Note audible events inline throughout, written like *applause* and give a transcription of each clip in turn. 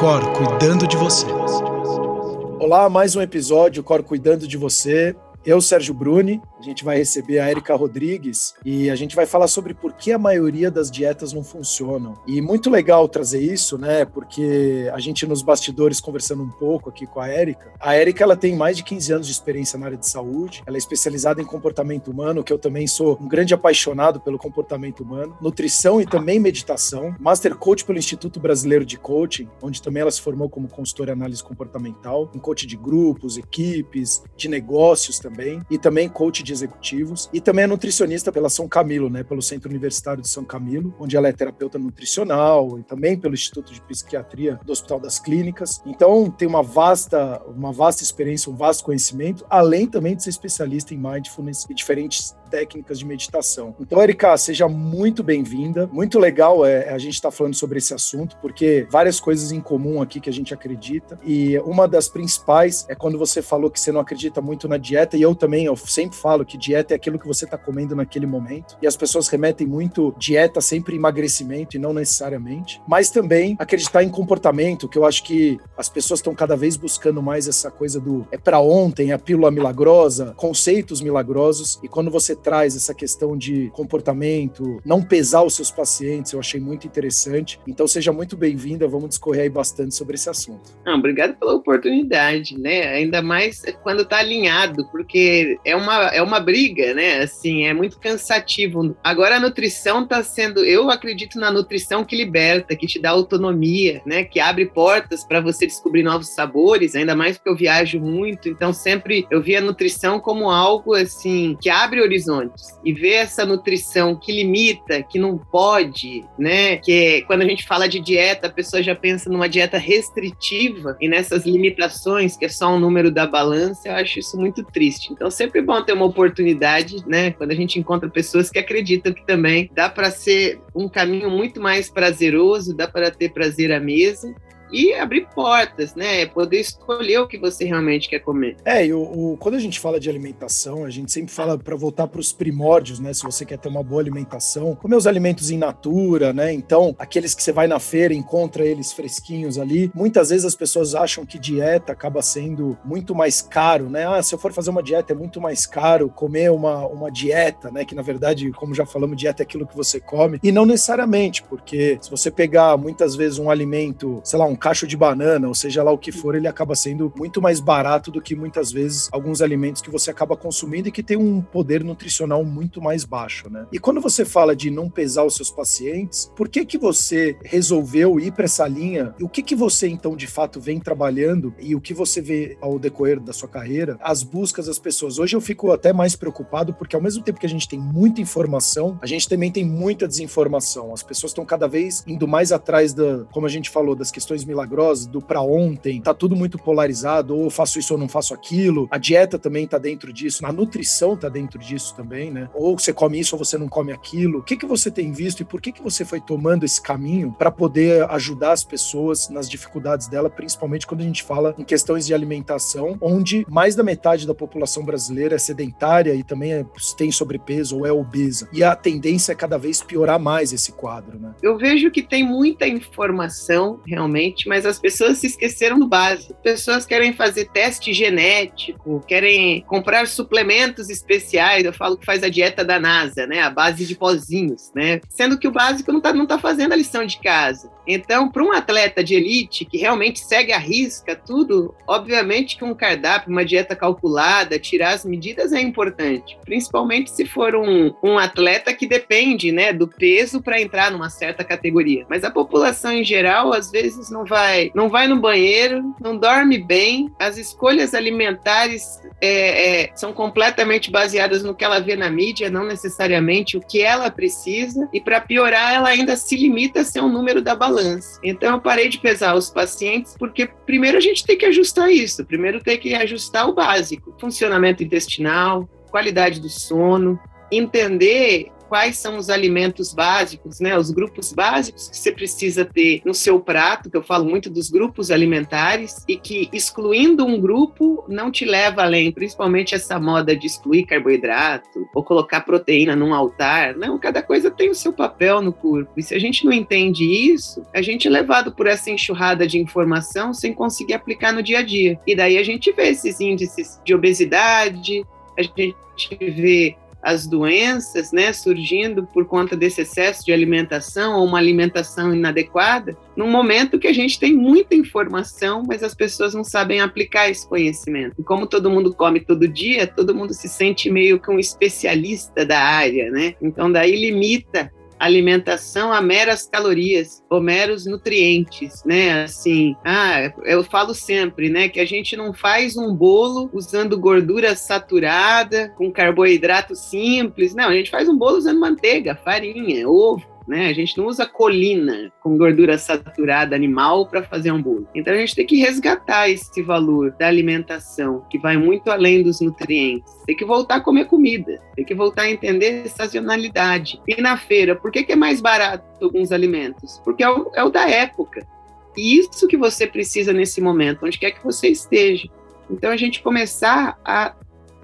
Cor cuidando de você. Olá, mais um episódio, Cor Cuidando de Você. Eu, Sérgio Bruni, a gente vai receber a Erika Rodrigues e a gente vai falar sobre por que a maioria das dietas não funcionam. E muito legal trazer isso, né? Porque a gente nos bastidores conversando um pouco aqui com a Erika. A Erika ela tem mais de 15 anos de experiência na área de saúde. Ela é especializada em comportamento humano, que eu também sou um grande apaixonado pelo comportamento humano, nutrição e também meditação, master coach pelo Instituto Brasileiro de Coaching, onde também ela se formou como consultora em análise comportamental, um coach de grupos, equipes, de negócios também, e também coach de de executivos e também é nutricionista pela São Camilo, né, pelo Centro Universitário de São Camilo, onde ela é terapeuta nutricional e também pelo Instituto de Psiquiatria do Hospital das Clínicas. Então, tem uma vasta, uma vasta experiência, um vasto conhecimento, além também de ser especialista em mindfulness e diferentes técnicas de meditação. Então, Erika, seja muito bem-vinda. Muito legal é, a gente estar tá falando sobre esse assunto, porque várias coisas em comum aqui que a gente acredita. E uma das principais é quando você falou que você não acredita muito na dieta, e eu também, eu sempre falo que dieta é aquilo que você está comendo naquele momento. E as pessoas remetem muito dieta sempre emagrecimento e não necessariamente. Mas também acreditar em comportamento, que eu acho que as pessoas estão cada vez buscando mais essa coisa do é para ontem, a pílula milagrosa, conceitos milagrosos. E quando você traz essa questão de comportamento, não pesar os seus pacientes, eu achei muito interessante. Então seja muito bem-vinda, vamos discorrer aí bastante sobre esse assunto. Não, obrigado pela oportunidade, né? Ainda mais quando está alinhado, porque é uma, é uma briga, né? Assim, é muito cansativo. Agora a nutrição está sendo, eu acredito na nutrição que liberta, que te dá autonomia, né? Que abre portas para você descobrir novos sabores, ainda mais porque eu viajo muito, então sempre eu vi a nutrição como algo assim que abre horizontes horizontes e ver essa nutrição que limita, que não pode, né? Que quando a gente fala de dieta, a pessoa já pensa numa dieta restritiva e nessas limitações, que é só um número da balança, eu acho isso muito triste. Então, sempre bom ter uma oportunidade, né? Quando a gente encontra pessoas que acreditam que também dá para ser um caminho muito mais prazeroso, dá para ter prazer à mesa e abrir portas, né? Poder escolher o que você realmente quer comer. É, e o, o quando a gente fala de alimentação, a gente sempre fala para voltar para os primórdios, né? Se você quer ter uma boa alimentação, comer os alimentos em natura, né? Então, aqueles que você vai na feira encontra eles fresquinhos ali. Muitas vezes as pessoas acham que dieta acaba sendo muito mais caro, né? Ah, se eu for fazer uma dieta é muito mais caro comer uma, uma dieta, né? Que na verdade, como já falamos, dieta é aquilo que você come. E não necessariamente, porque se você pegar muitas vezes um alimento, sei lá, um cacho de banana, ou seja lá o que for, ele acaba sendo muito mais barato do que muitas vezes alguns alimentos que você acaba consumindo e que tem um poder nutricional muito mais baixo, né? E quando você fala de não pesar os seus pacientes, por que que você resolveu ir para essa linha? E o que que você então de fato vem trabalhando e o que você vê ao decorrer da sua carreira, as buscas das pessoas? Hoje eu fico até mais preocupado porque ao mesmo tempo que a gente tem muita informação, a gente também tem muita desinformação. As pessoas estão cada vez indo mais atrás da, como a gente falou, das questões milagrosa, do para ontem, tá tudo muito polarizado, ou faço isso ou não faço aquilo. A dieta também tá dentro disso, a nutrição tá dentro disso também, né? Ou você come isso ou você não come aquilo. O que que você tem visto e por que que você foi tomando esse caminho para poder ajudar as pessoas nas dificuldades dela, principalmente quando a gente fala em questões de alimentação, onde mais da metade da população brasileira é sedentária e também é, tem sobrepeso ou é obesa. E a tendência é cada vez piorar mais esse quadro, né? Eu vejo que tem muita informação realmente, mas as pessoas se esqueceram do básico. Pessoas querem fazer teste genético, querem comprar suplementos especiais. Eu falo que faz a dieta da NASA, né? A base de pozinhos, né? Sendo que o básico não está não tá fazendo a lição de casa. Então, para um atleta de elite que realmente segue a risca tudo, obviamente que um cardápio, uma dieta calculada, tirar as medidas é importante. Principalmente se for um, um atleta que depende né, do peso para entrar numa certa categoria. Mas a população em geral, às vezes, não vai, não vai no banheiro, não dorme bem, as escolhas alimentares é, é, são completamente baseadas no que ela vê na mídia, não necessariamente o que ela precisa, e para piorar, ela ainda se limita a ser um número da balança. Então, eu parei de pesar os pacientes, porque primeiro a gente tem que ajustar isso, primeiro tem que ajustar o básico: funcionamento intestinal, qualidade do sono, entender quais são os alimentos básicos, né, os grupos básicos que você precisa ter no seu prato, que eu falo muito dos grupos alimentares, e que excluindo um grupo não te leva além, principalmente essa moda de excluir carboidrato ou colocar proteína num altar. Não, cada coisa tem o seu papel no corpo. E se a gente não entende isso, a gente é levado por essa enxurrada de informação sem conseguir aplicar no dia a dia. E daí a gente vê esses índices de obesidade, a gente vê as doenças né, surgindo por conta desse excesso de alimentação ou uma alimentação inadequada, num momento que a gente tem muita informação, mas as pessoas não sabem aplicar esse conhecimento. E como todo mundo come todo dia, todo mundo se sente meio que um especialista da área, né? Então daí limita alimentação a meras calorias ou meros nutrientes, né? Assim, ah, eu falo sempre, né, que a gente não faz um bolo usando gordura saturada, com carboidrato simples, não, a gente faz um bolo usando manteiga, farinha, ovo, né? A gente não usa colina com gordura saturada animal para fazer bolo. Então a gente tem que resgatar esse valor da alimentação, que vai muito além dos nutrientes. Tem que voltar a comer comida, tem que voltar a entender sazonalidade. E na feira, por que, que é mais barato alguns alimentos? Porque é o, é o da época. E isso que você precisa nesse momento, onde quer que você esteja. Então a gente começar a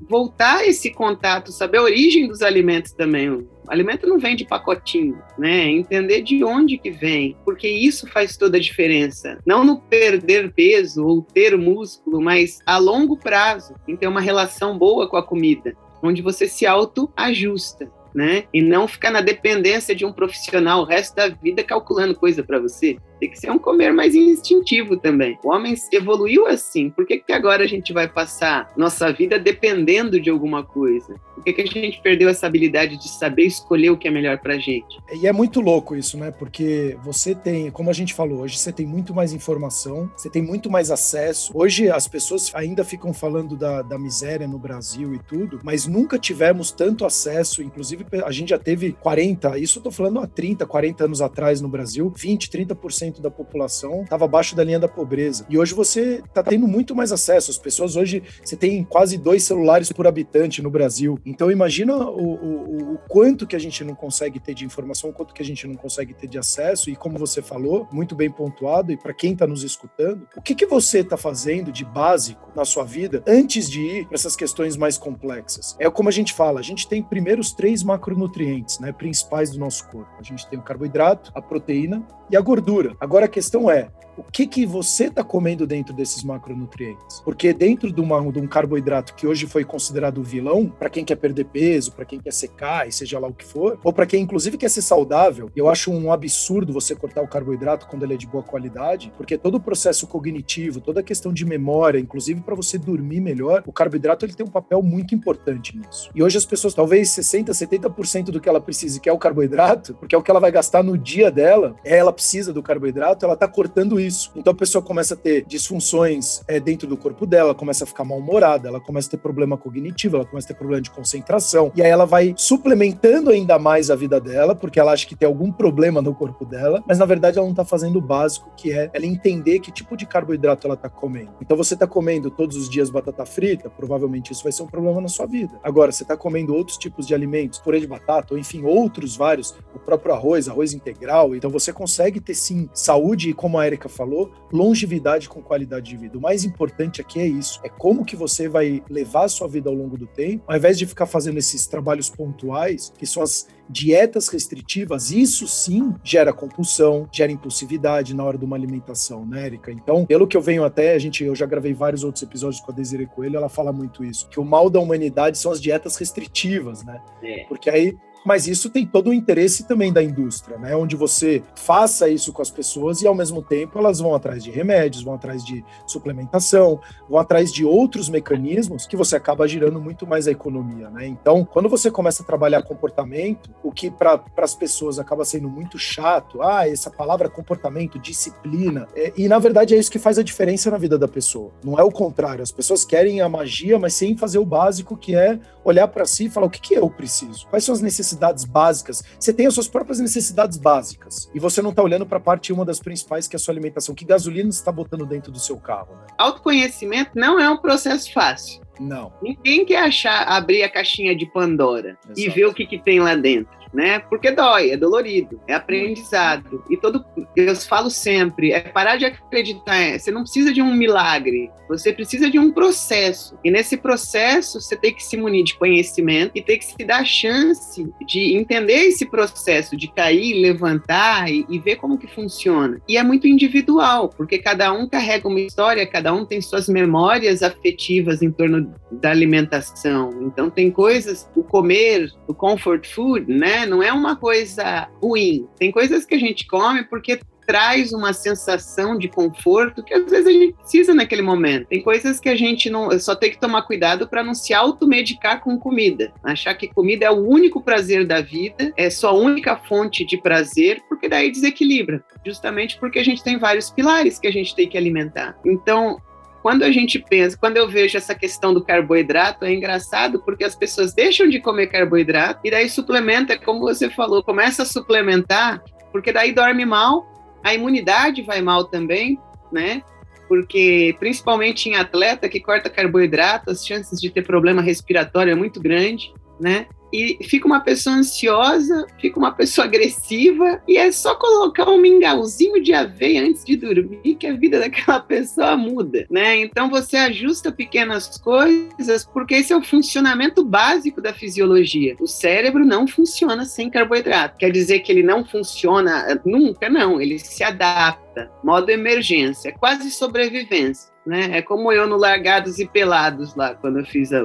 voltar esse contato, saber a origem dos alimentos também. Alimento não vem de pacotinho, né? Entender de onde que vem, porque isso faz toda a diferença. Não no perder peso ou ter músculo, mas a longo prazo, em ter uma relação boa com a comida, onde você se autoajusta né? E não ficar na dependência de um profissional o resto da vida calculando coisa para você. Tem que ser um comer mais instintivo também. O homem evoluiu assim. Por que, que agora a gente vai passar nossa vida dependendo de alguma coisa? Por que, que a gente perdeu essa habilidade de saber escolher o que é melhor pra gente? E é muito louco isso, né? Porque você tem, como a gente falou, hoje você tem muito mais informação, você tem muito mais acesso. Hoje as pessoas ainda ficam falando da, da miséria no Brasil e tudo, mas nunca tivemos tanto acesso, inclusive a gente já teve 40, isso eu tô falando há 30, 40 anos atrás no Brasil, 20, 30% da população estava abaixo da linha da pobreza. E hoje você tá tendo muito mais acesso. As pessoas hoje, você tem quase dois celulares por habitante no Brasil. Então imagina o, o, o quanto que a gente não consegue ter de informação, o quanto que a gente não consegue ter de acesso. E como você falou, muito bem pontuado, e para quem está nos escutando, o que, que você está fazendo de básico na sua vida antes de ir para essas questões mais complexas? É como a gente fala, a gente tem primeiro os três macronutrientes né, principais do nosso corpo. A gente tem o carboidrato, a proteína e a gordura. Agora a questão é, o que, que você está comendo dentro desses macronutrientes. Porque dentro de, uma, de um carboidrato que hoje foi considerado vilão, para quem quer perder peso, para quem quer secar, e seja lá o que for, ou para quem inclusive quer ser saudável, eu acho um absurdo você cortar o carboidrato quando ele é de boa qualidade, porque todo o processo cognitivo, toda a questão de memória, inclusive para você dormir melhor, o carboidrato ele tem um papel muito importante nisso. E hoje as pessoas, talvez 60, 70% do que ela precisa, que é o carboidrato, porque é o que ela vai gastar no dia dela, ela precisa do carboidrato, ela está cortando isso isso. Então a pessoa começa a ter disfunções é, dentro do corpo dela, começa a ficar mal-humorada, ela começa a ter problema cognitivo, ela começa a ter problema de concentração. E aí ela vai suplementando ainda mais a vida dela, porque ela acha que tem algum problema no corpo dela, mas na verdade ela não tá fazendo o básico, que é ela entender que tipo de carboidrato ela tá comendo. Então você tá comendo todos os dias batata frita, provavelmente isso vai ser um problema na sua vida. Agora, você tá comendo outros tipos de alimentos, purê de batata, ou enfim, outros vários, o próprio arroz, arroz integral, então você consegue ter sim saúde e como a Erika falou, longevidade com qualidade de vida. O mais importante aqui é isso, é como que você vai levar a sua vida ao longo do tempo, ao invés de ficar fazendo esses trabalhos pontuais, que são as dietas restritivas, isso sim gera compulsão, gera impulsividade na hora de uma alimentação, né, Erika? Então, pelo que eu venho até, a gente, eu já gravei vários outros episódios com a Desiree Coelho, ela fala muito isso, que o mal da humanidade são as dietas restritivas, né? É. Porque aí Mas isso tem todo o interesse também da indústria, né? Onde você faça isso com as pessoas e ao mesmo tempo elas vão atrás de remédios, vão atrás de suplementação, vão atrás de outros mecanismos que você acaba girando muito mais a economia, né? Então, quando você começa a trabalhar comportamento, o que para as pessoas acaba sendo muito chato, ah, essa palavra comportamento, disciplina, é, e na verdade é isso que faz a diferença na vida da pessoa. Não é o contrário. As pessoas querem a magia, mas sem fazer o básico, que é olhar para si e falar o que, que eu preciso, quais são as necessidades básicas. Você tem as suas próprias necessidades básicas e você não está olhando para a parte uma das principais, que é a sua alimentação. Que gasolina você está botando dentro do seu carro? Né? Autoconhecimento não é um processo fácil. Não. Ninguém quer achar, abrir a caixinha de Pandora Exato. e ver o que, que tem lá dentro né? Porque dói, é dolorido, é aprendizado. E todo, eu falo sempre, é parar de acreditar. É, você não precisa de um milagre, você precisa de um processo. E nesse processo, você tem que se munir de conhecimento e tem que se dar a chance de entender esse processo, de cair, levantar e, e ver como que funciona. E é muito individual, porque cada um carrega uma história, cada um tem suas memórias afetivas em torno da alimentação. Então tem coisas, o comer, o comfort food, né? Não é uma coisa ruim. Tem coisas que a gente come porque traz uma sensação de conforto que às vezes a gente precisa naquele momento. Tem coisas que a gente não só tem que tomar cuidado para não se automedicar com comida, achar que comida é o único prazer da vida, é sua única fonte de prazer, porque daí desequilibra, justamente porque a gente tem vários pilares que a gente tem que alimentar. Então, quando a gente pensa, quando eu vejo essa questão do carboidrato, é engraçado porque as pessoas deixam de comer carboidrato e daí suplementa, como você falou, começa a suplementar, porque daí dorme mal, a imunidade vai mal também, né? Porque principalmente em atleta que corta carboidrato, as chances de ter problema respiratório é muito grande, né? E fica uma pessoa ansiosa, fica uma pessoa agressiva, e é só colocar um mingauzinho de aveia antes de dormir que a vida daquela *laughs* pessoa muda, né? Então você ajusta pequenas coisas, porque esse é o funcionamento básico da fisiologia. O cérebro não funciona sem carboidrato. Quer dizer que ele não funciona nunca, não, ele se adapta. Modo emergência, quase sobrevivência né? É como eu no Largados e Pelados lá, quando eu fiz a,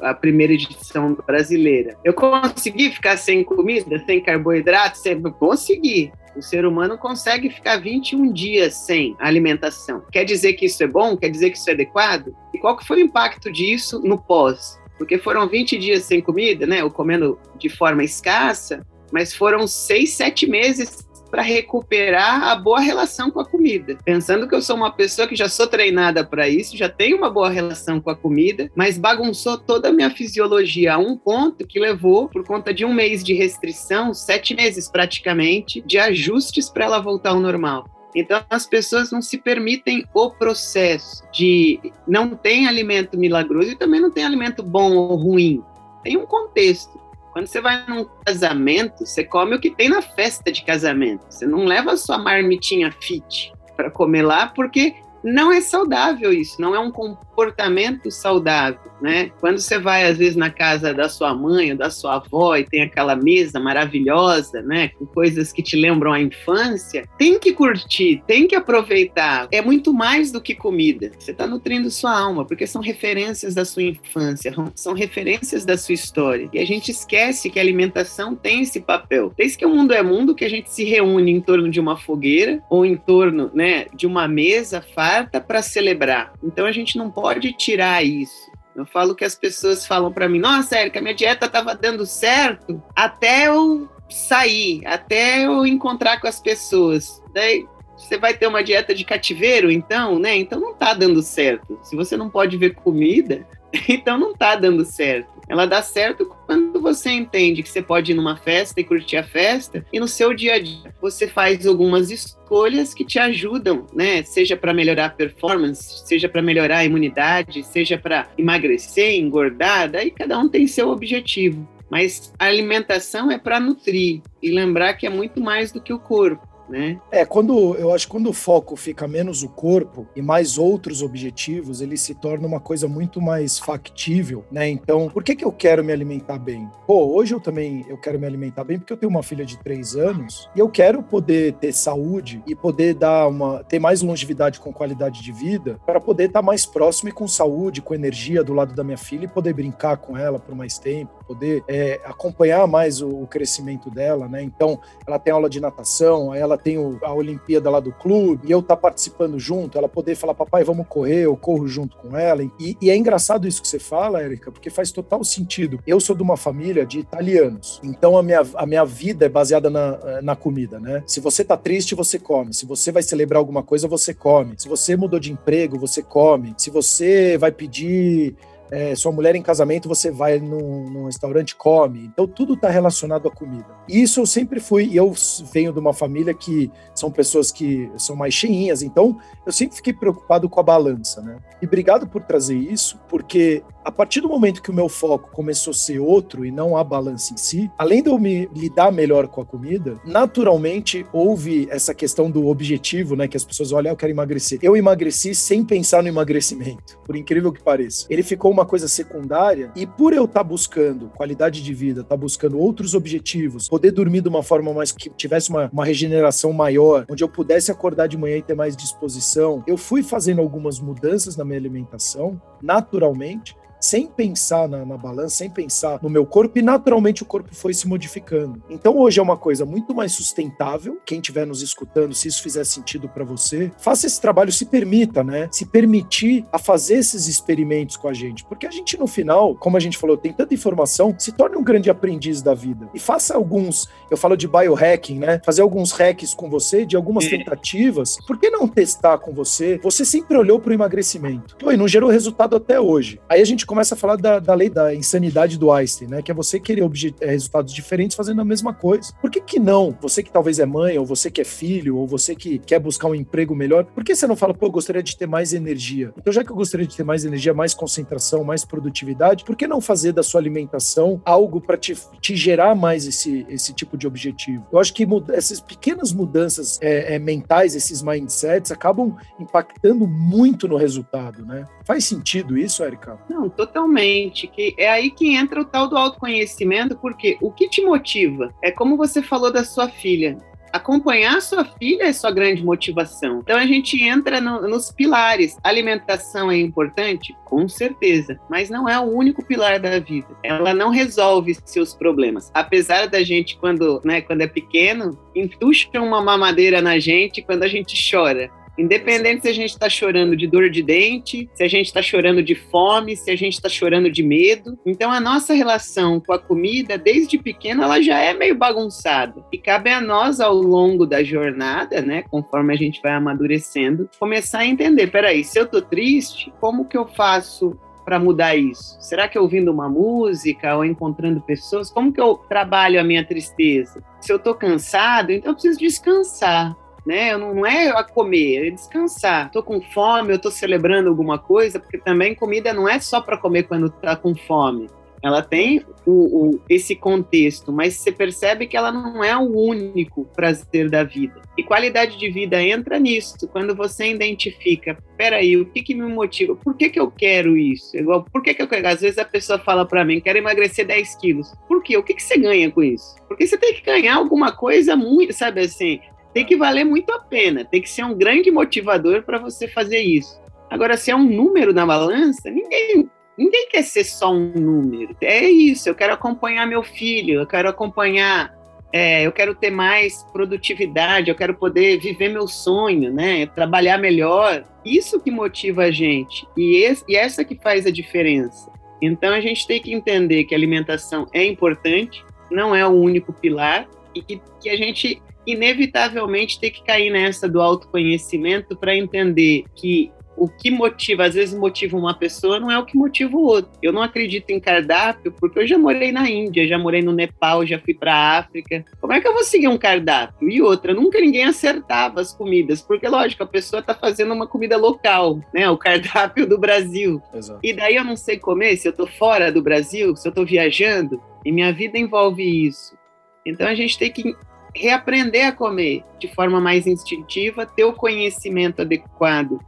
a primeira edição brasileira. Eu consegui ficar sem comida, sem carboidrato, sem... consegui. O ser humano consegue ficar 21 dias sem alimentação. Quer dizer que isso é bom? Quer dizer que isso é adequado? E qual que foi o impacto disso no pós? Porque foram 20 dias sem comida, né? Ou comendo de forma escassa, mas foram seis, sete meses para recuperar a boa relação com a comida. Pensando que eu sou uma pessoa que já sou treinada para isso, já tenho uma boa relação com a comida, mas bagunçou toda a minha fisiologia a um ponto que levou, por conta de um mês de restrição, sete meses praticamente, de ajustes para ela voltar ao normal. Então as pessoas não se permitem o processo de não tem alimento milagroso e também não tem alimento bom ou ruim. Tem um contexto. Quando você vai num casamento, você come o que tem na festa de casamento. Você não leva a sua marmitinha fit para comer lá, porque não é saudável isso, não é um comportamento saudável, né? Quando você vai às vezes na casa da sua mãe ou da sua avó e tem aquela mesa maravilhosa, né, com coisas que te lembram a infância, tem que curtir, tem que aproveitar. É muito mais do que comida. Você está nutrindo sua alma, porque são referências da sua infância, são referências da sua história. E a gente esquece que a alimentação tem esse papel. Desde que o mundo é mundo, que a gente se reúne em torno de uma fogueira ou em torno, né, de uma mesa faz para celebrar. Então a gente não pode tirar isso. Eu falo que as pessoas falam para mim: "Nossa, Érica, minha dieta estava dando certo até eu sair, até eu encontrar com as pessoas". Daí você vai ter uma dieta de cativeiro, então, né? Então não tá dando certo. Se você não pode ver comida, *laughs* então não tá dando certo. Ela dá certo quando você entende que você pode ir numa festa e curtir a festa, e no seu dia a dia você faz algumas escolhas que te ajudam, né? Seja para melhorar a performance, seja para melhorar a imunidade, seja para emagrecer, engordar, daí cada um tem seu objetivo. Mas a alimentação é para nutrir e lembrar que é muito mais do que o corpo né? É, quando eu acho que quando o foco fica menos o corpo e mais outros objetivos, ele se torna uma coisa muito mais factível, né? Então, por que que eu quero me alimentar bem? Pô, hoje eu também eu quero me alimentar bem porque eu tenho uma filha de três anos e eu quero poder ter saúde e poder dar uma ter mais longevidade com qualidade de vida para poder estar tá mais próximo e com saúde, com energia do lado da minha filha e poder brincar com ela por mais tempo poder é, acompanhar mais o, o, crescimento dela, né? Então, ela tem aula de natação, ela tem o, a Olimpíada lá do clube, e eu tá participando junto, ela poder falar, papai, vamos correr, eu corro junto com ela. E, e é engraçado isso que você fala, Érica, porque faz total sentido. Eu sou de uma família de italianos, então a minha, a minha vida é baseada na, na comida, né? Se você tá triste, você come. Se você vai celebrar alguma coisa, você come. Se você mudou de emprego, você come. Se você vai pedir é, sua mulher em casamento, você vai num, num restaurante come. Então tudo está relacionado à comida. Isso eu sempre fui, e eu venho de uma família que são pessoas que são mais cheinhas, então eu sempre fiquei preocupado com a balança, né? E obrigado por trazer isso, porque a partir do momento que o meu foco começou a ser outro e não a balança em si, além de eu me lidar melhor com a comida, naturalmente houve essa questão do objetivo, né? Que as pessoas olham, ah, eu quero emagrecer. Eu emagreci sem pensar no emagrecimento, por incrível que pareça. Ele ficou uma coisa secundária e por eu estar tá buscando qualidade de vida, estar tá buscando outros objetivos, poder dormir de uma forma mais que tivesse uma, uma regeneração maior, onde eu pudesse acordar de manhã e ter mais disposição, eu fui fazendo algumas mudanças na minha alimentação, naturalmente, sem pensar na, na, balança, sem pensar no meu corpo, e naturalmente o corpo foi se modificando. Então hoje é uma coisa muito mais sustentável. Quem estiver nos escutando, se isso fizer sentido para você, faça esse trabalho, se permita, né? Se permitir a fazer esses experimentos com a gente. Porque a gente, no final, como a gente falou, tem tanta informação, se torne um grande aprendiz da vida. E faça alguns, eu falo de biohacking, né? Fazer alguns hacks com você, de algumas tentativas. Por que não testar com você? Você sempre olhou para o emagrecimento. Pô, e não gerou resultado até hoje. Aí a gente começa a falar da, da lei da insanidade do Einstein, né? Que é você querer é, resultados diferentes fazendo a mesma coisa. Por que que não? Você que talvez é mãe, ou você que é filho, ou você que quer buscar um emprego melhor, por que você não fala, pô, eu gostaria de ter mais energia? Então, já que eu gostaria de ter mais energia, mais concentração, mais produtividade, por que não fazer da sua alimentação algo para te, te gerar mais esse, esse tipo de objetivo? Eu acho que essas pequenas mudanças é, é, mentais, esses mindsets, acabam impactando muito no resultado, né? Faz sentido isso, Erika? Não, totalmente. Que é aí que entra o tal do autoconhecimento, porque o que te motiva é como você falou da sua filha. Acompanhar sua filha é sua grande motivação. Então a gente entra no, nos pilares. Alimentação é importante? Com certeza, mas não é o único pilar da vida. Ela não resolve seus problemas. Apesar da gente, quando, né, quando é pequeno, entuxa uma mamadeira na gente quando a gente chora. Independente se a gente está chorando de dor de dente, se a gente está chorando de fome, se a gente está chorando de medo. Então, a nossa relação com a comida, desde pequena, ela já é meio bagunçada. E cabe a nós, ao longo da jornada, né, conforme a gente vai amadurecendo, começar a entender: peraí, se eu tô triste, como que eu faço para mudar isso? Será que ouvindo uma música ou encontrando pessoas? Como que eu trabalho a minha tristeza? Se eu estou cansado, então eu preciso descansar né? Não é a comer, é descansar. Tô com fome, eu tô celebrando alguma coisa, porque também comida não é só para comer quando tá com fome. Ela tem o, o, esse contexto, mas você percebe que ela não é o único prazer da vida. E qualidade de vida entra nisso, quando você identifica, peraí, o que, que me motiva? Por que, que eu quero isso? Igual, por que, que eu quero? Às vezes a pessoa fala para mim, quero emagrecer 10 quilos. Por quê? O que, que você ganha com isso? Porque você tem que ganhar alguma coisa muito, sabe assim, tem que valer muito a pena, tem que ser um grande motivador para você fazer isso. Agora, se é um número na balança, ninguém, ninguém quer ser só um número. É isso, eu quero acompanhar meu filho, eu quero acompanhar, é, eu quero ter mais produtividade, eu quero poder viver meu sonho, né? Trabalhar melhor. Isso que motiva a gente e, esse, e essa que faz a diferença. Então a gente tem que entender que a alimentação é importante, não é o único pilar e que, que a gente inevitavelmente ter que cair nessa do autoconhecimento para entender que o que motiva, às vezes motiva uma pessoa, não é o que motiva o outro. Eu não acredito em cardápio porque eu já morei na Índia, já morei no Nepal, já fui para a África. Como é que eu vou seguir um cardápio? E outra, nunca ninguém acertava as comidas, porque lógico, a pessoa está fazendo uma comida local, né? O cardápio do Brasil. Exato. E daí eu não sei comer se eu estou fora do Brasil, se eu estou viajando, e minha vida envolve isso. Então a gente tem que reaprender a comer de forma mais instintiva, ter o conhecimento adequado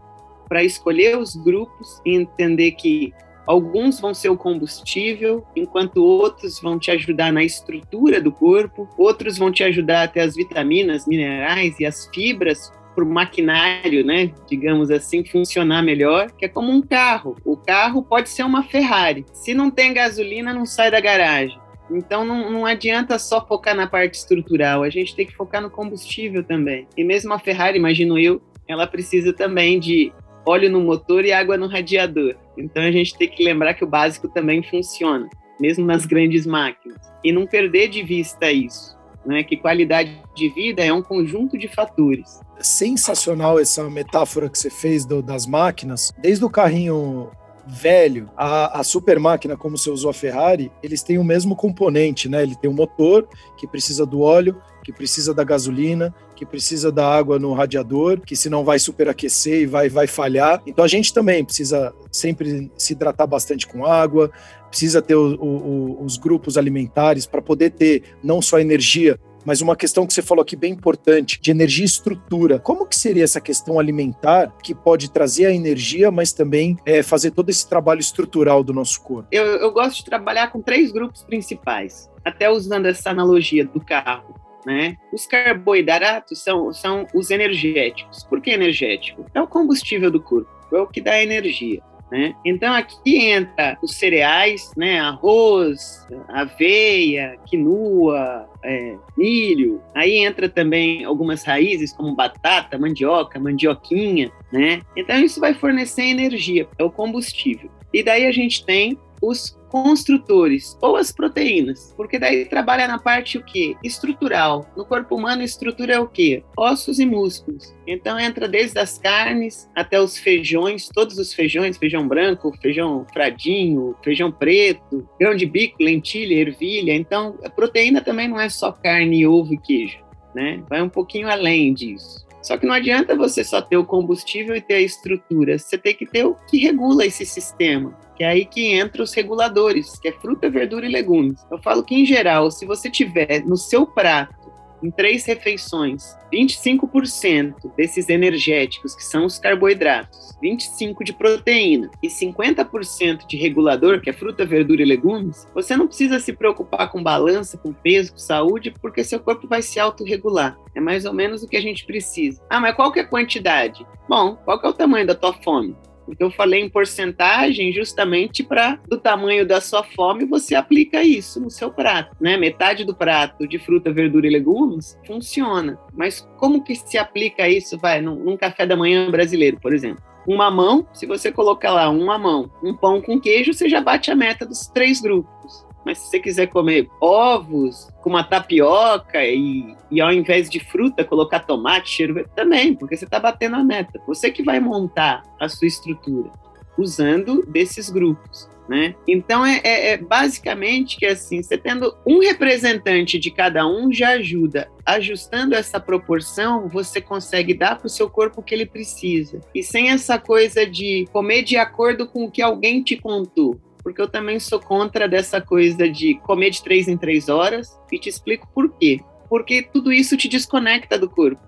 para escolher os grupos e entender que alguns vão ser o combustível, enquanto outros vão te ajudar na estrutura do corpo, outros vão te ajudar a ter as vitaminas, minerais e as fibras para o maquinário, né, digamos assim, funcionar melhor, que é como um carro. O carro pode ser uma Ferrari. Se não tem gasolina, não sai da garagem. Então não, não adianta só focar na parte estrutural, a gente tem que focar no combustível também. E mesmo a Ferrari, imagino eu, ela precisa também de óleo no motor e água no radiador. Então a gente tem que lembrar que o básico também funciona, mesmo nas grandes máquinas. E não perder de vista isso, né? que qualidade de vida é um conjunto de fatores. Sensacional essa metáfora que você fez do, das máquinas, desde o carrinho velho, a, a super máquina, como você usou a Ferrari, eles têm o mesmo componente, né? Ele tem um motor que precisa do óleo, que precisa da gasolina, que precisa da água no radiador, que senão vai superaquecer e vai, vai falhar. Então a gente também precisa sempre se hidratar bastante com água, precisa ter o, o, os grupos alimentares para poder ter não só energia, mas uma questão que você falou aqui bem importante, de energia e estrutura. Como que seria essa questão alimentar que pode trazer a energia, mas também é, fazer todo esse trabalho estrutural do nosso corpo? Eu, eu gosto de trabalhar com três grupos principais, até usando essa analogia do carro. Né? Os carboidratos são, são os energéticos. Por que energético? É o combustível do corpo, é o que dá energia. Né? Então aqui entra os cereais, né? arroz, aveia, quinoa, é, milho. Aí entra também algumas raízes como batata, mandioca, mandioquinha, né? Então isso vai fornecer energia, é o combustível. E daí a gente tem os construtores ou as proteínas, porque daí trabalha na parte o que? Estrutural. No corpo humano, estrutura é o que? Ossos e músculos. Então entra desde as carnes até os feijões, todos os feijões, feijão branco, feijão fradinho, feijão preto, grão de bico, lentilha, ervilha. Então a proteína também não é só carne, ovo e queijo, né? Vai um pouquinho além disso. Só que não adianta você só ter o combustível e ter a estrutura. Você tem que ter o que regula esse sistema que é aí que entra os reguladores, que é fruta, verdura e legumes. Eu falo que, em geral, se você tiver no seu prato, em três refeições, 25% desses energéticos, que são os carboidratos, 25% de proteína e 50% de regulador, que é fruta, verdura e legumes, você não precisa se preocupar com balança, com peso, com saúde, porque seu corpo vai se autorregular. É mais ou menos o que a gente precisa. Ah, mas qual que é a quantidade? Bom, qual que é o tamanho da tua fome? Eu falei em porcentagem justamente para do tamanho da sua fome você aplica isso no seu prato, né? Metade do prato de fruta, verdura e legumes funciona. Mas como que se aplica isso, vai, num, num café da manhã brasileiro, por exemplo? Uma mão, se você colocar lá uma mão, um pão com queijo, você já bate a meta dos três grupos. Mas se você quiser comer ovos com uma tapioca e, e ao invés de fruta colocar tomate, cheiro também, porque você está batendo a meta. Você que vai montar a sua estrutura usando desses grupos. Né? Então é, é, é, basicamente que assim, você tendo um representante de cada um já ajuda. Ajustando essa proporção, você consegue dar para o seu corpo o que ele precisa. E sem essa coisa de comer de acordo com o que alguém te contou porque eu também sou contra dessa coisa de comer de três em três horas, e te explico por quê. Porque tudo isso te desconecta do corpo.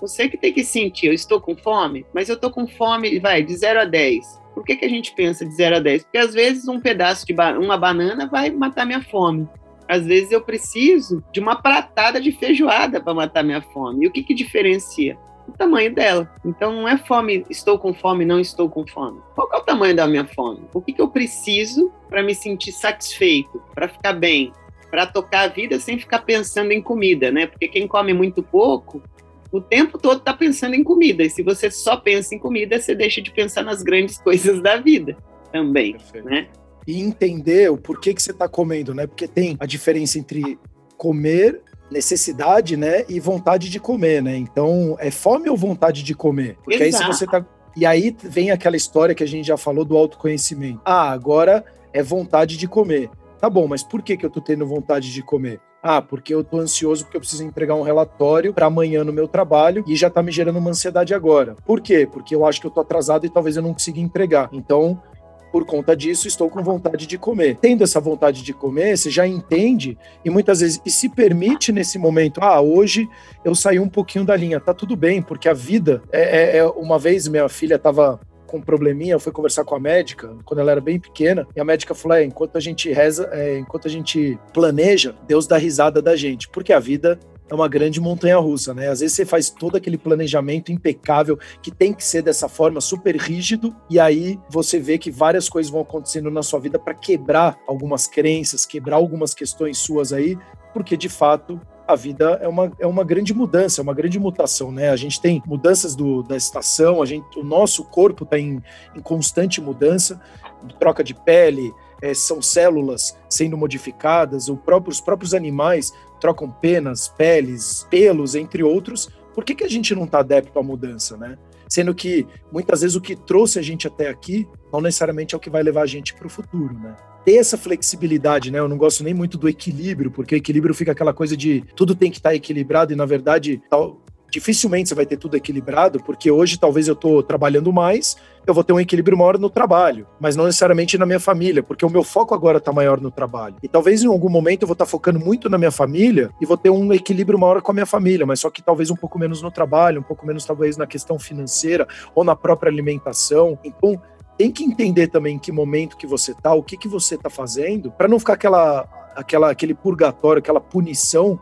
Você que tem que sentir, eu estou com fome, mas eu estou com fome, vai, de 0 a 10. Por que, que a gente pensa de 0 a 10? Porque às vezes um pedaço de ba uma banana vai matar minha fome. Às vezes eu preciso de uma pratada de feijoada para matar minha fome. E o que, que diferencia? O tamanho dela. Então não é fome, estou com fome, não estou com fome. Qual é o tamanho da minha fome? O que, que eu preciso para me sentir satisfeito, para ficar bem, para tocar a vida sem ficar pensando em comida, né? Porque quem come muito pouco, o tempo todo está pensando em comida. E se você só pensa em comida, você deixa de pensar nas grandes *laughs* coisas da vida também, Perfeito. né? E entender o porquê que você está comendo, né? Porque tem a diferença entre comer necessidade, né, e vontade de comer, né? Então, é fome ou vontade de comer? Porque Exato. aí se você tá e aí vem aquela história que a gente já falou do autoconhecimento. Ah, agora é vontade de comer. Tá bom, mas por que que eu tô tendo vontade de comer? Ah, porque eu tô ansioso porque eu preciso entregar um relatório para amanhã no meu trabalho e já tá me gerando uma ansiedade agora. Por quê? Porque eu acho que eu tô atrasado e talvez eu não consiga entregar. Então, por conta disso, estou com vontade de comer. Tendo essa vontade de comer, você já entende e muitas vezes e se permite nesse momento. Ah, hoje eu saí um pouquinho da linha, tá tudo bem, porque a vida é, é, é uma vez minha filha estava com um probleminha, eu fui conversar com a médica quando ela era bem pequena, e a médica falou: é, enquanto a gente reza, é, enquanto a gente planeja, Deus dá risada da gente, porque a vida é uma grande montanha russa, né? Às vezes você faz todo aquele planejamento impecável que tem que ser dessa forma, super rígido, e aí você vê que várias coisas vão acontecendo na sua vida para quebrar algumas crenças, quebrar algumas questões suas aí, porque de fato a vida é uma, é uma grande mudança, é uma grande mutação, né? A gente tem mudanças do, da estação, a gente, o nosso corpo está em, em constante mudança, troca de pele, é, são células sendo modificadas, os próprios animais trocam penas, peles, pelos, entre outros. Por que, que a gente não está adepto à mudança, né? Sendo que muitas vezes o que trouxe a gente até aqui não necessariamente é o que vai levar a gente para o futuro, né? ter essa flexibilidade, né? Eu não gosto nem muito do equilíbrio, porque o equilíbrio fica aquela coisa de tudo tem que estar tá equilibrado e na verdade tal, dificilmente você vai ter tudo equilibrado, porque hoje talvez eu estou trabalhando mais, eu vou ter um equilíbrio maior no trabalho, mas não necessariamente na minha família, porque o meu foco agora está maior no trabalho. E talvez em algum momento eu vou estar tá focando muito na minha família e vou ter um equilíbrio maior com a minha família, mas só que talvez um pouco menos no trabalho, um pouco menos talvez na questão financeira ou na própria alimentação. Então, tem que entender também em que momento que você tá, o que que você tá fazendo, para não ficar aquela, aquela, aquele purgatório, aquela punição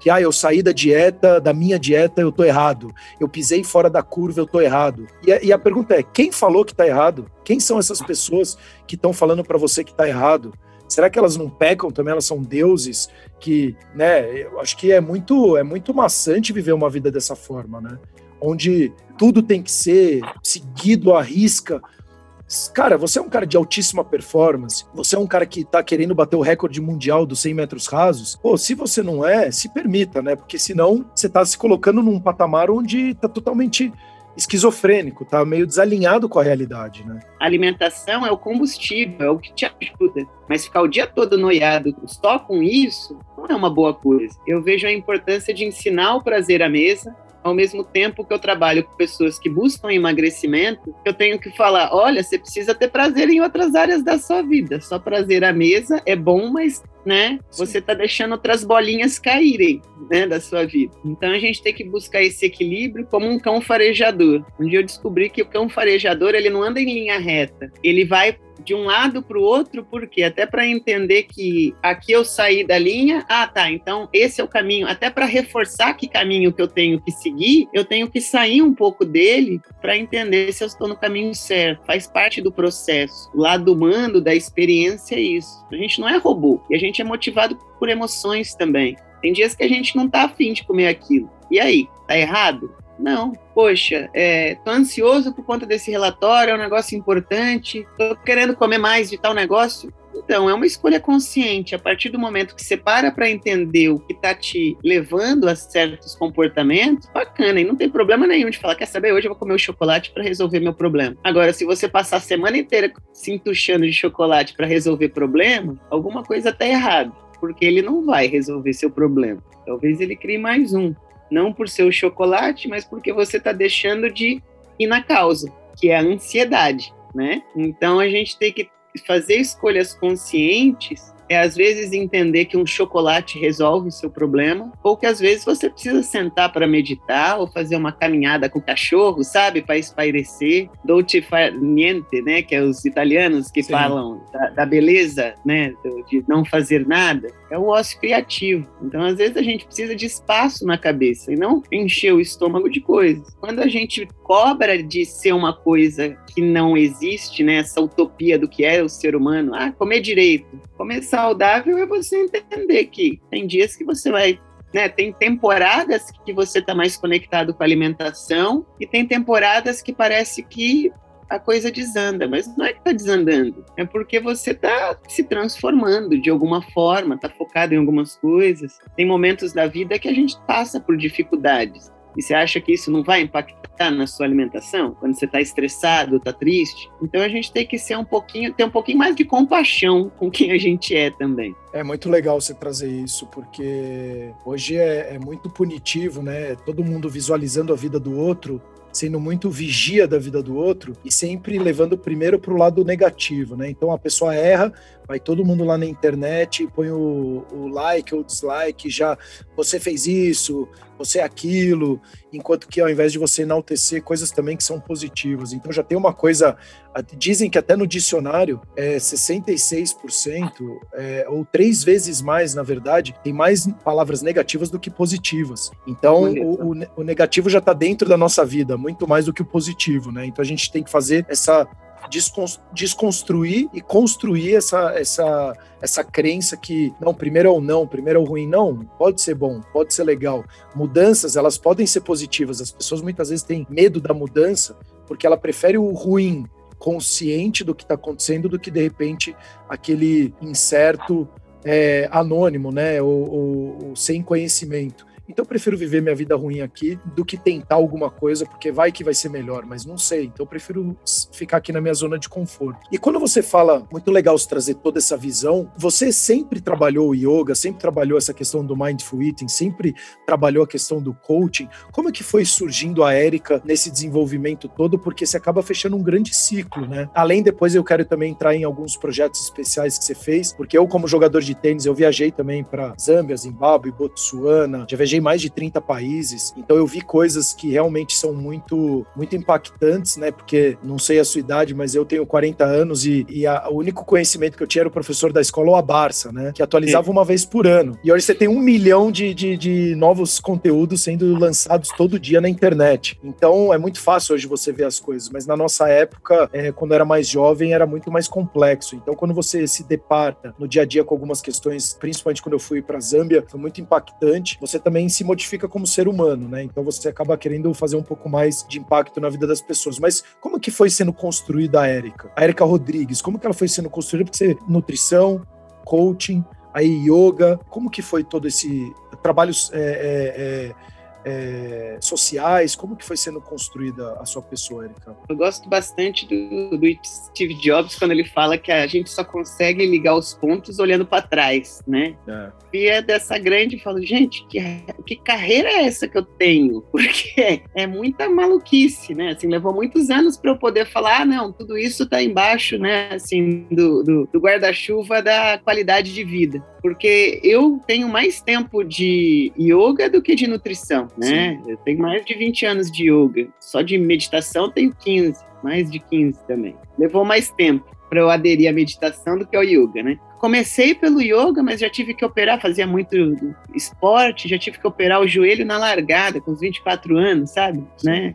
que ah, eu saí da dieta, da minha dieta, eu tô errado. Eu pisei fora da curva, eu tô errado. E a, e a pergunta é: quem falou que tá errado? Quem são essas pessoas que estão falando para você que tá errado? Será que elas não pecam também? Elas são deuses que, né? Eu acho que é muito é muito maçante viver uma vida dessa forma, né? Onde tudo tem que ser seguido à risca Cara, você é um cara de altíssima performance, você é um cara que tá querendo bater o recorde mundial dos 100 metros rasos. Pô, se você não é, se permita, né? Porque senão você tá se colocando num patamar onde tá totalmente esquizofrênico, tá meio desalinhado com a realidade, né? Alimentação é o combustível, é o que te ajuda. Mas ficar o dia todo noiado só com isso não é uma boa coisa. Eu vejo a importância de ensinar o prazer à mesa, ao mesmo tempo que eu trabalho com pessoas que buscam emagrecimento, eu tenho que falar: olha, você precisa ter prazer em outras áreas da sua vida. Só prazer à mesa é bom, mas né, você está deixando outras bolinhas caírem né, da sua vida. Então a gente tem que buscar esse equilíbrio como um cão farejador. Um dia eu descobri que o cão farejador ele não anda em linha reta, ele vai de um lado para o outro, porque até para entender que aqui eu saí da linha, ah, tá, então esse é o caminho, até para reforçar que caminho que eu tenho que seguir, eu tenho que sair um pouco dele para entender se eu estou no caminho certo. Faz parte do processo. O lado humano da experiência é isso. A gente não é robô e a gente é motivado por emoções também. Tem dias que a gente não tá afim de comer aquilo. E aí, tá errado? Não, poxa, é, tô ansioso por conta desse relatório, é um negócio importante, tô querendo comer mais de tal negócio. Então, é uma escolha consciente. A partir do momento que você para para entender o que está te levando a certos comportamentos, bacana. E não tem problema nenhum de falar, quer saber, hoje eu vou comer o chocolate para resolver meu problema. Agora, se você passar a semana inteira se entuchando de chocolate para resolver problema, alguma coisa está errada. Porque ele não vai resolver seu problema. Talvez ele crie mais um não por ser o chocolate, mas porque você está deixando de ir na causa, que é a ansiedade, né? Então a gente tem que fazer escolhas conscientes é às vezes entender que um chocolate resolve o seu problema, ou que às vezes você precisa sentar para meditar ou fazer uma caminhada com o cachorro, sabe, para espairecer. Dolce far niente, né, que é os italianos que Sim. falam da, da, beleza, né, de não fazer nada. É o ócio criativo. Então, às vezes a gente precisa de espaço na cabeça e não encher o estômago de coisas. Quando a gente cobra de ser uma coisa que não existe, né, essa utopia do que é o ser humano, ah, comer direito, começar saudável é você entender que tem dias que você vai né, tem temporadas que você está mais conectado com a alimentação e tem temporadas que parece que a coisa desanda, mas não é que está desandando, é porque você está se transformando de alguma forma, está focado em algumas coisas. Tem momentos da vida que a gente passa por dificuldades. E você acha que isso não vai impactar na sua alimentação? Quando você está estressado, está triste? Então a gente tem que ser um pouquinho, ter um pouquinho mais de compaixão com quem a gente é também. É muito legal você trazer isso, porque hoje é, é muito punitivo, né? Todo mundo visualizando a vida do outro sendo muito vigia da vida do outro e sempre levando primeiro para o lado negativo, né? Então a pessoa erra, vai todo mundo lá na internet, põe o, o like ou dislike, já você fez isso, você é aquilo, enquanto que ao invés de você enaltecer coisas também que são positivas. Então já tem uma coisa, dizem que até no dicionário é 66%, é, ou três vezes mais, na verdade, tem mais palavras negativas do que positivas. Então o, o, o negativo já está dentro da nossa vida, muito mais do que o positivo, né? Então a gente tem que fazer essa desconstruir e construir essa, essa, essa crença que não, primeiro é o não, primeiro é o ruim. Não, pode ser bom, pode ser legal. Mudanças, elas podem ser positivas. As pessoas muitas vezes têm medo da mudança porque ela prefere o ruim consciente do que está acontecendo do que de repente aquele incerto é, anônimo, né, ou, ou, ou sem conhecimento. Então eu prefiro viver minha vida ruim aqui do que tentar alguma coisa, porque vai que vai ser melhor, mas não sei. Então eu prefiro ficar aqui na minha zona de conforto. E quando você fala, muito legal você trazer toda essa visão, você sempre trabalhou o yoga, sempre trabalhou essa questão do mindful eating, sempre trabalhou a questão do coaching. Como é que foi surgindo a Érica nesse desenvolvimento todo? Porque você acaba fechando um grande ciclo, né? Além depois eu quero também entrar em alguns projetos especiais que você fez, porque eu como jogador de tênis, eu viajei também para Zâmbia, Zimbábue, Botsuana, já viajei mais de 30 países, então eu vi coisas que realmente são muito, muito impactantes, né? Porque não sei a sua idade, mas eu tenho 40 anos e, e a, o único conhecimento que eu tinha era o professor da escola, o Abarça, né? Que atualizava Sim. uma vez por ano. E hoje você tem um milhão de, de, de novos conteúdos sendo lançados todo dia na internet. Então é muito fácil hoje você ver as coisas, mas na nossa época, é, quando eu era mais jovem, era muito mais complexo. Então quando você se depara no dia a dia com algumas questões, principalmente quando eu fui para Zâmbia, foi muito impactante. Você também se modifica como ser humano, né? Então você acaba querendo fazer um pouco mais de impacto na vida das pessoas. Mas como que foi sendo construída a Érica? A Érica Rodrigues, como que ela foi sendo construída? Porque você, nutrição, coaching, aí yoga, como que foi todo esse trabalho é, é, é é, sociais? Como que foi sendo construída a sua pessoa, Erika? Eu gosto bastante do, do, Steve Jobs quando ele fala que a gente só consegue ligar os pontos olhando para trás, né? É. E é dessa grande, eu falo, gente, que, que carreira é essa que eu tenho? *laughs* Porque é muita maluquice, né? Assim, levou muitos anos para eu poder falar, ah, não, tudo isso está embaixo, né? Assim, do, do, do guarda-chuva da qualidade de vida porque eu tenho mais tempo de yoga do que de nutrição, né? Sim. Eu tenho mais de 20 anos de yoga. Só de meditação tenho 15, mais de 15 também. Levou mais tempo para eu aderir à meditação do que ao yoga, né? Comecei pelo yoga, mas já tive que operar, fazia muito esporte, já tive que operar o joelho na largada, com os 24 anos, sabe? Né?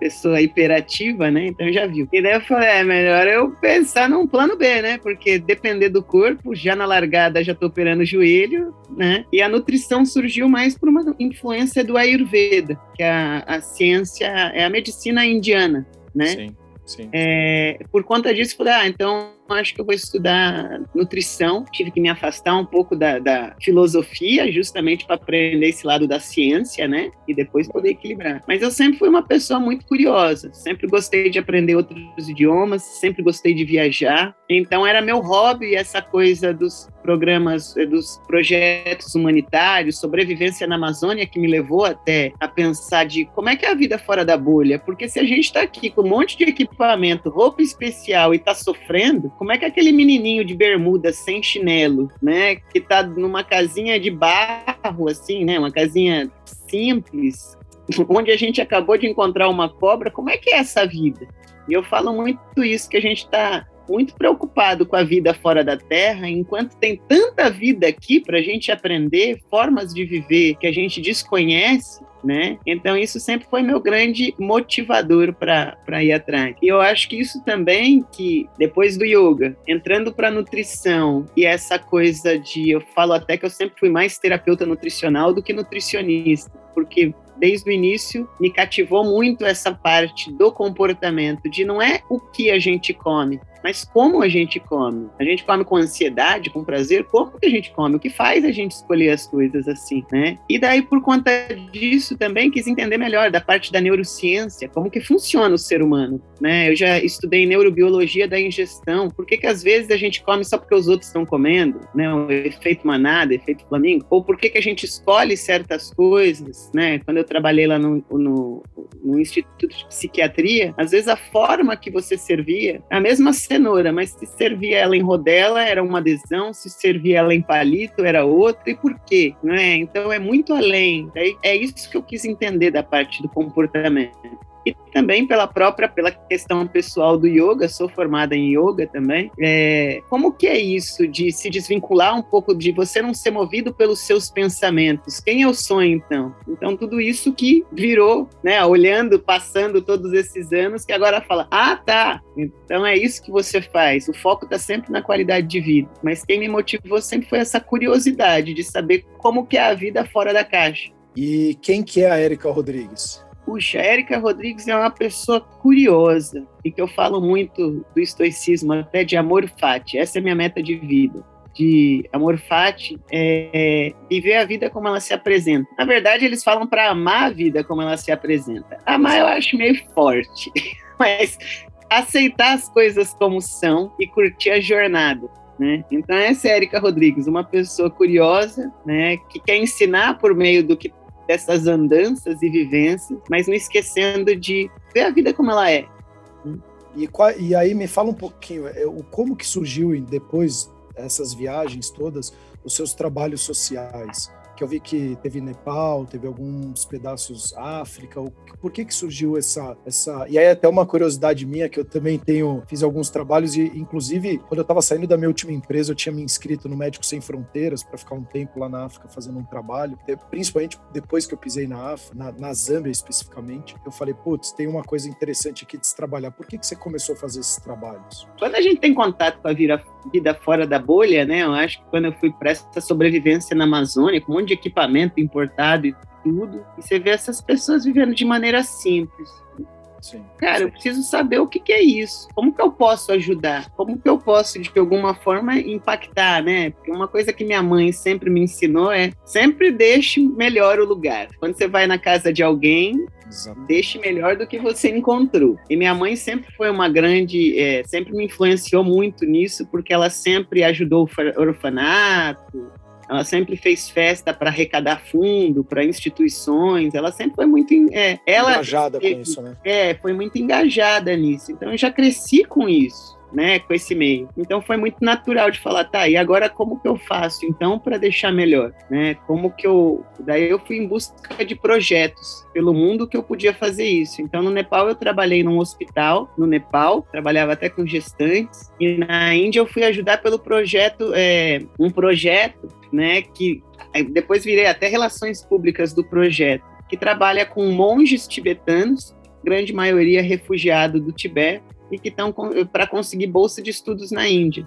Pessoa hiperativa, né? Então já viu. E daí eu falei, é melhor eu pensar num plano B, né? Porque depender do corpo, já na largada já tô operando o joelho, né? E a nutrição surgiu mais por uma influência do Ayurveda, que é a, a ciência, é a medicina indiana, né? Sim. Sim. É, por conta disso, falei, ah, então acho que eu vou estudar nutrição. Tive que me afastar um pouco da, da filosofia, justamente para aprender esse lado da ciência, né? E depois poder equilibrar. Mas eu sempre fui uma pessoa muito curiosa, sempre gostei de aprender outros idiomas, sempre gostei de viajar. Então era meu hobby essa coisa dos programas, eh, dos projetos humanitários, sobrevivência na Amazônia, que me levou até a pensar de como é que é a vida fora da bolha. Porque se a gente está aqui com um monte de equipamento, roupa especial e está sofrendo, como é que aquele menininho de bermuda sem chinelo, né, que tá numa casinha de barro, assim, né, uma casinha simples, *laughs* onde a gente acabou de encontrar uma cobra, como é que é essa vida? E eu falo muito isso, que a gente está muito preocupado com a vida fora da Terra, enquanto tem tanta vida aqui para a gente aprender, formas de viver que a gente desconhece, né? Então isso sempre foi meu grande motivador para ir atrás. E eu acho que isso também que depois do yoga, entrando para nutrição e essa coisa de eu falo até que eu sempre fui mais terapeuta nutricional do que nutricionista, porque desde o início me cativou muito essa parte do comportamento, de não é o que a gente come, mas como a gente come. A gente come com ansiedade, com prazer, como que a gente come? O que faz a gente escolher as coisas assim, né? E daí, por conta disso, também quis entender melhor da parte da neurociência, como que funciona o ser humano, né? Eu já estudei neurobiologia da ingestão. Por que que às vezes a gente come só porque os outros estão comendo, né? O efeito manada, efeito flamingo. Ou por que que a gente escolhe certas coisas, né? Quando eu trabalhei lá no, no, no Instituto de Psiquiatria, às vezes a forma que você servia, a mesma cenoura, mas se servia ela em rodela era uma adesão, se servia ela em palito era outra, e por quê? Né? Então é muito além. É isso que eu quis entender da parte do comportamento e também pela própria pela questão pessoal do yoga sou formada em yoga também. É, como que é isso de se desvincular um pouco de você não ser movido pelos seus pensamentos? Quem é o sonho então? Então tudo isso que virou né olhando passando todos esses anos que agora fala ah tá então é isso que você faz. O foco está sempre na qualidade de vida. Mas quem me motivou sempre foi essa curiosidade de saber como que é a vida fora da caixa. E quem que é a Érica Rodrigues puxa, Érica Rodrigues é uma pessoa curiosa e que eu falo muito do estoicismo, até de amor fati. Essa é a minha meta de vida. De amor fati é viver a vida como ela se apresenta. Na verdade, eles falam para amar a vida como ela se apresenta. Amar eu acho meio forte, *laughs* mas aceitar as coisas como são e curtir a jornada. Né? Então essa é a Erika Rodrigues, uma pessoa curiosa, né, que quer ensinar por meio do que dessas andanças e vivências, mas não esquecendo de ver a vida como ela é. E, e aí me fala um pouquinho, é, como que surgiu depois dessas viagens todas, os seus trabalhos sociais? Que eu vi que teve Nepal, teve alguns pedaços África. Por que que surgiu essa essa? E aí até uma curiosidade minha que eu também tenho, fiz alguns trabalhos e inclusive quando eu estava saindo da minha última empresa, eu tinha me inscrito no Médicos Sem Fronteiras para ficar um tempo lá na África fazendo um trabalho, principalmente depois que eu pisei na África, na, na Zâmbia especificamente. Eu falei, putz, tem uma coisa interessante aqui de se trabalhar. Por que que você começou a fazer esses trabalhos? Quando a gente tem contato com a vida, vida fora da bolha, né? Eu acho que quando eu fui para essa sobrevivência na Amazônia, com um monte de equipamento importado e tudo, e você vê essas pessoas vivendo de maneira simples. Sim, Cara, sim. eu preciso saber o que, que, é isso. Como que eu posso ajudar? Como que eu posso, de alguma forma, impactar, né? Porque uma coisa que minha mãe sempre me ensinou é sempre deixe melhor o lugar. Quando você vai na casa de alguém, Exato. deixe melhor do que você encontrou. E minha mãe sempre foi uma grande, é, sempre me influenciou muito nisso, porque ela sempre ajudou o orfanato, ela sempre fez festa para arrecadar fundo para instituições. Ela sempre foi muito é, ela engajada com isso, né? É, foi muito engajada nisso. Então eu já cresci com isso né, com esse meio. Então foi muito natural de falar, tá, e agora como que eu faço então para deixar melhor, né? Como que eu, daí eu fui em busca de projetos pelo mundo que eu podia fazer isso. Então no Nepal eu trabalhei num hospital no Nepal, trabalhava até com gestantes e na Índia eu fui ajudar pelo projeto, é, um projeto, né, que depois virei até relações públicas do projeto, que trabalha com monges tibetanos, grande maioria refugiado do Tibete, e que estão para conseguir bolsa de estudos na Índia.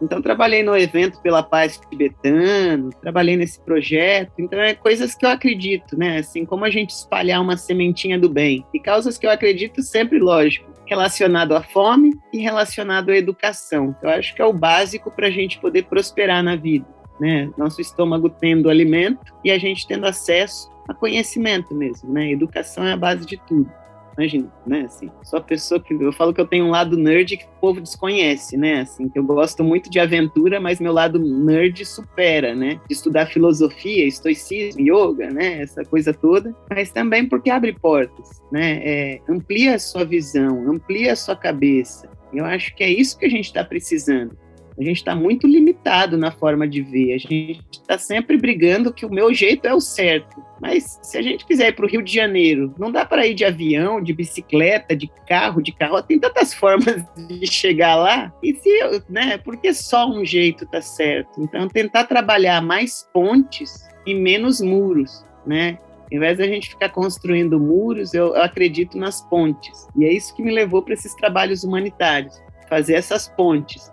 Então, trabalhei no evento pela paz tibetano, trabalhei nesse projeto. Então, é coisas que eu acredito, né? Assim, como a gente espalhar uma sementinha do bem. E causas que eu acredito sempre, lógico, relacionado à fome e relacionado à educação. Eu acho que é o básico para a gente poder prosperar na vida, né? Nosso estômago tendo alimento e a gente tendo acesso a conhecimento mesmo, né? Educação é a base de tudo. Imagina, né? Assim, sou a pessoa que eu falo que eu tenho um lado nerd que o povo desconhece, né? Assim, que eu gosto muito de aventura, mas meu lado nerd supera, né? De estudar filosofia, estoicismo, yoga, né? Essa coisa toda, mas também porque abre portas, né? É, amplia a sua visão, amplia a sua cabeça. Eu acho que é isso que a gente está precisando. A gente está muito limitado na forma de ver. A gente está sempre brigando que o meu jeito é o certo. Mas se a gente quiser ir para o Rio de Janeiro, não dá para ir de avião, de bicicleta, de carro, de carro. Tem tantas *laughs* formas de chegar lá. E se, né? Porque só um jeito está certo. Então, tentar trabalhar mais pontes e menos muros, né? Em vez da gente ficar construindo muros, eu, eu acredito nas pontes. E é isso que me levou para esses trabalhos humanitários, fazer essas pontes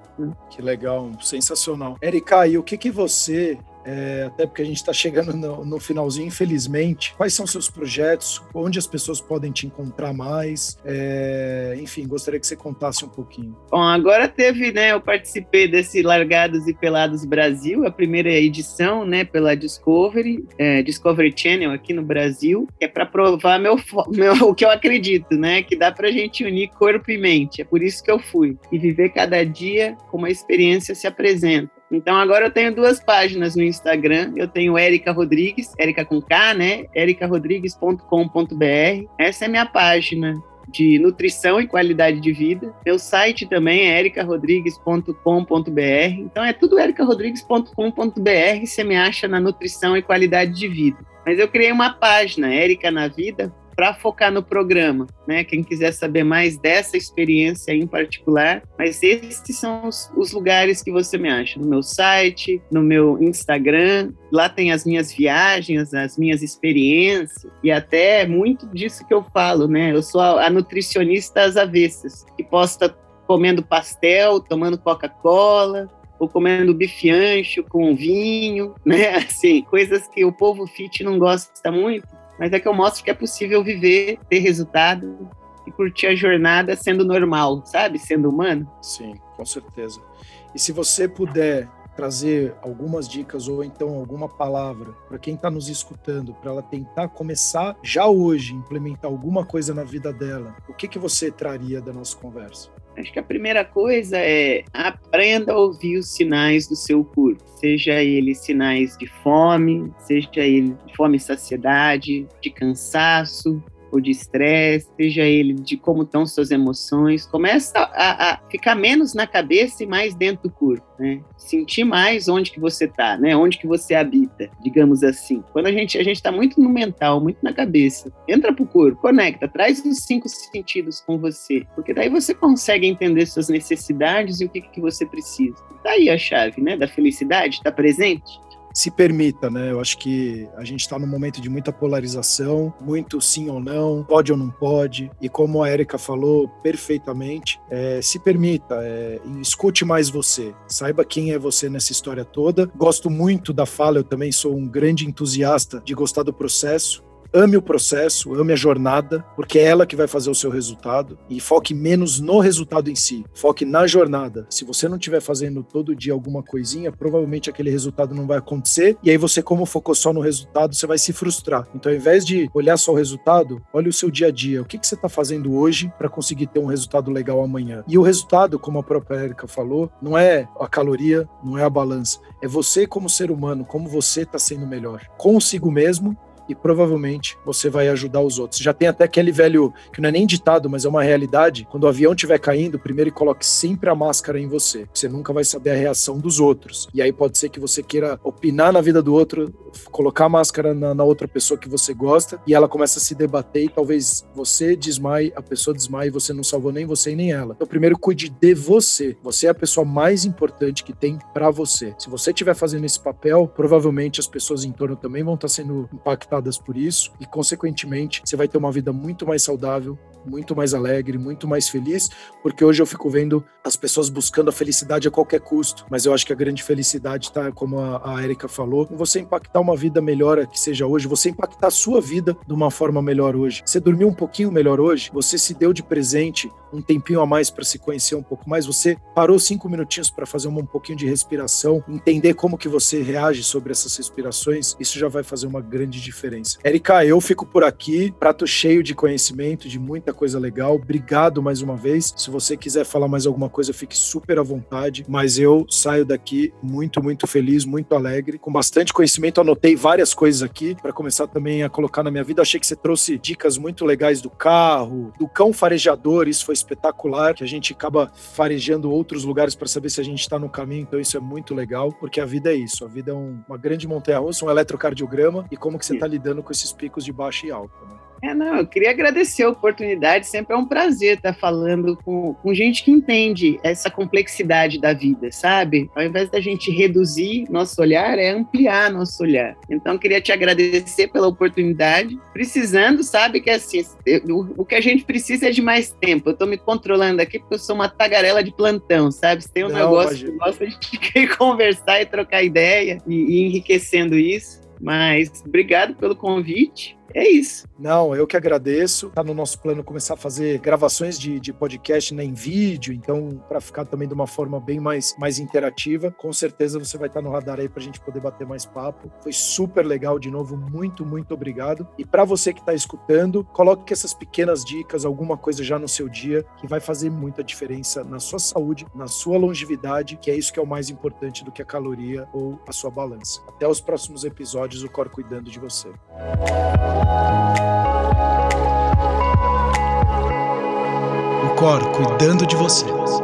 que legal, sensacional. Erika, e o que, que você é, até porque a gente está chegando no, no, finalzinho, infelizmente. Quais são seus projetos? Onde as pessoas podem te encontrar mais? É, enfim, gostaria que você contasse um pouquinho. Bom, agora teve, né? Eu participei desse Largados e Pelados Brasil, a primeira edição, né? Pela Discovery, é, Discovery Channel aqui no Brasil, que é para provar meu, *laughs* meu, o que eu acredito, né? Que dá para a gente unir corpo e mente. É por isso que eu fui. E viver cada dia como a experiência se apresenta. Então agora eu tenho duas páginas no Instagram. Eu tenho Érica Rodrigues, Érica com K, né? ericarodrigues.com.br. Essa é minha página de nutrição e qualidade de vida. Meu site também é ericarodrigues.com.br. Então é tudo ericarodrigues.com.br. Você me acha na nutrição e qualidade de vida. Mas eu criei uma página, Érica na Vida, para focar no programa, né? Quem quiser saber mais dessa experiência em particular, mas esses são os, os, lugares que você me acha no meu site, no meu Instagram. Lá tem as minhas viagens, as minhas experiências e até muito disso que eu falo, né? Eu sou a, a nutricionista às avessas, que posta comendo pastel, tomando Coca-Cola, ou comendo bife ancho com vinho, né? *laughs* Assim, coisas que o povo fit não gosta muito mas é que eu mostro que é possível viver, ter resultado e curtir a jornada sendo normal, sabe? Sendo humano. Sim, com certeza. E se você puder trazer algumas dicas ou então alguma palavra para quem está nos escutando, para ela tentar começar já hoje, implementar alguma coisa na vida dela, o que, que você traria da nossa conversa? Acho que a primeira coisa é aprenda a ouvir os sinais do seu corpo, seja ele sinais de fome, seja ele de fome e saciedade, de cansaço, ou de estresse, seja ele de como estão suas emoções, começa a, a, ficar menos na cabeça e mais dentro do corpo, né? Sentir mais onde que você está, né? Onde que você habita, digamos assim. Quando a gente a gente está muito no mental, muito na cabeça, entra pro corpo, conecta, traz os cinco sentidos com você, porque daí você consegue entender suas necessidades e o que que você precisa. Daí tá a chave, né? Da felicidade, está presente se permita, né? Eu acho que a gente está num momento de muita polarização, muito sim ou não, pode ou não pode, e como a Erika falou perfeitamente, é, se permita, é, escute mais você, saiba quem é você nessa história toda. Gosto muito da fala, eu também sou um grande entusiasta de gostar do processo ame o processo, ame a jornada, porque é ela que vai fazer o seu resultado e foque menos no resultado em si, foque na jornada. Se você não estiver fazendo todo dia alguma coisinha, provavelmente aquele resultado não vai acontecer e aí você como focou só no resultado, você vai se frustrar. Então, ao invés de olhar só o resultado, olhe o seu dia a dia. O que, que você está fazendo hoje para conseguir ter um resultado legal amanhã? E o resultado, como a própria Erika falou, não é a caloria, não é a balança, é você como ser humano, como você está sendo melhor consigo mesmo e provavelmente você vai ajudar os outros. Já tem até aquele velho, que não é nem ditado, mas é uma realidade. Quando o avião estiver caindo, primeiro coloque sempre a máscara em você. Você nunca vai saber a reação dos outros. E aí pode ser que você queira opinar na vida do outro, colocar a máscara na, na outra pessoa que você gosta, e ela começa a se debater e talvez você desmaie, a pessoa desmaie e você não salvou nem você e nem ela. Então, primeiro cuide de você. Você é a pessoa mais importante que tem para você. Se você estiver fazendo esse papel, provavelmente as pessoas em torno também vão estar sendo impactadas por isso e, consequentemente, você vai ter uma vida muito mais saudável, muito mais alegre, muito mais feliz, porque hoje eu fico vendo as pessoas buscando a felicidade a qualquer custo, mas eu acho que a grande felicidade está, como a, Erika falou, você impactar uma vida melhor que seja hoje, você impactar a sua vida de uma forma melhor hoje. Você dormiu um pouquinho melhor hoje, você se deu de presente um tempinho a mais para se conhecer um pouco mais, você parou cinco minutinhos para fazer um, pouquinho de respiração, entender como que você reage sobre essas respirações, isso já vai fazer uma grande diferença. Erika, eu fico por aqui, prato cheio de conhecimento, de muita coisa legal. Obrigado mais uma vez. Se você quiser falar mais alguma coisa, fique super à vontade. Mas eu saio daqui muito, muito feliz, muito alegre, com bastante conhecimento. Anotei várias coisas aqui para começar também a colocar na minha vida. Achei que você trouxe dicas muito legais do carro, do cão farejador. Isso foi espetacular, que a gente acaba farejando outros lugares para saber se a gente está no caminho. Então isso é muito legal, porque a vida é isso. A vida é um, uma grande montanha-russa, um eletrocardiograma e como que você está lidando com esses picos de baixa e alta. Né? É, não, eu queria agradecer a oportunidade, sempre é um prazer estar falando com, com gente que entende essa complexidade da vida, sabe? Ao invés da gente reduzir nosso olhar, é ampliar nosso olhar. Então, queria te agradecer pela oportunidade. Precisando, sabe que assim, o, o que a gente precisa é de mais tempo. Eu estou me controlando aqui porque eu sou uma tagarela de plantão, sabe? Se tem um não, negócio que gosta de *laughs* conversar e trocar ideia e, e enriquecendo isso. Mas obrigado pelo convite é isso. Não, eu que agradeço. Tá no nosso plano começar a fazer gravações de, de podcast né, em vídeo, então, para ficar também de uma forma bem mais, mais interativa. Com certeza você vai estar no radar aí para a gente poder bater mais papo. Foi super legal de novo. Muito, muito obrigado. E para você que está escutando, coloque essas pequenas dicas, alguma coisa já no seu dia, que vai fazer muita diferença na sua saúde, na sua longevidade, que é isso que é o mais importante do que a caloria ou a sua balança. Até os próximos episódios, o Cor cuidando de você. O Cor cuidando de vocês.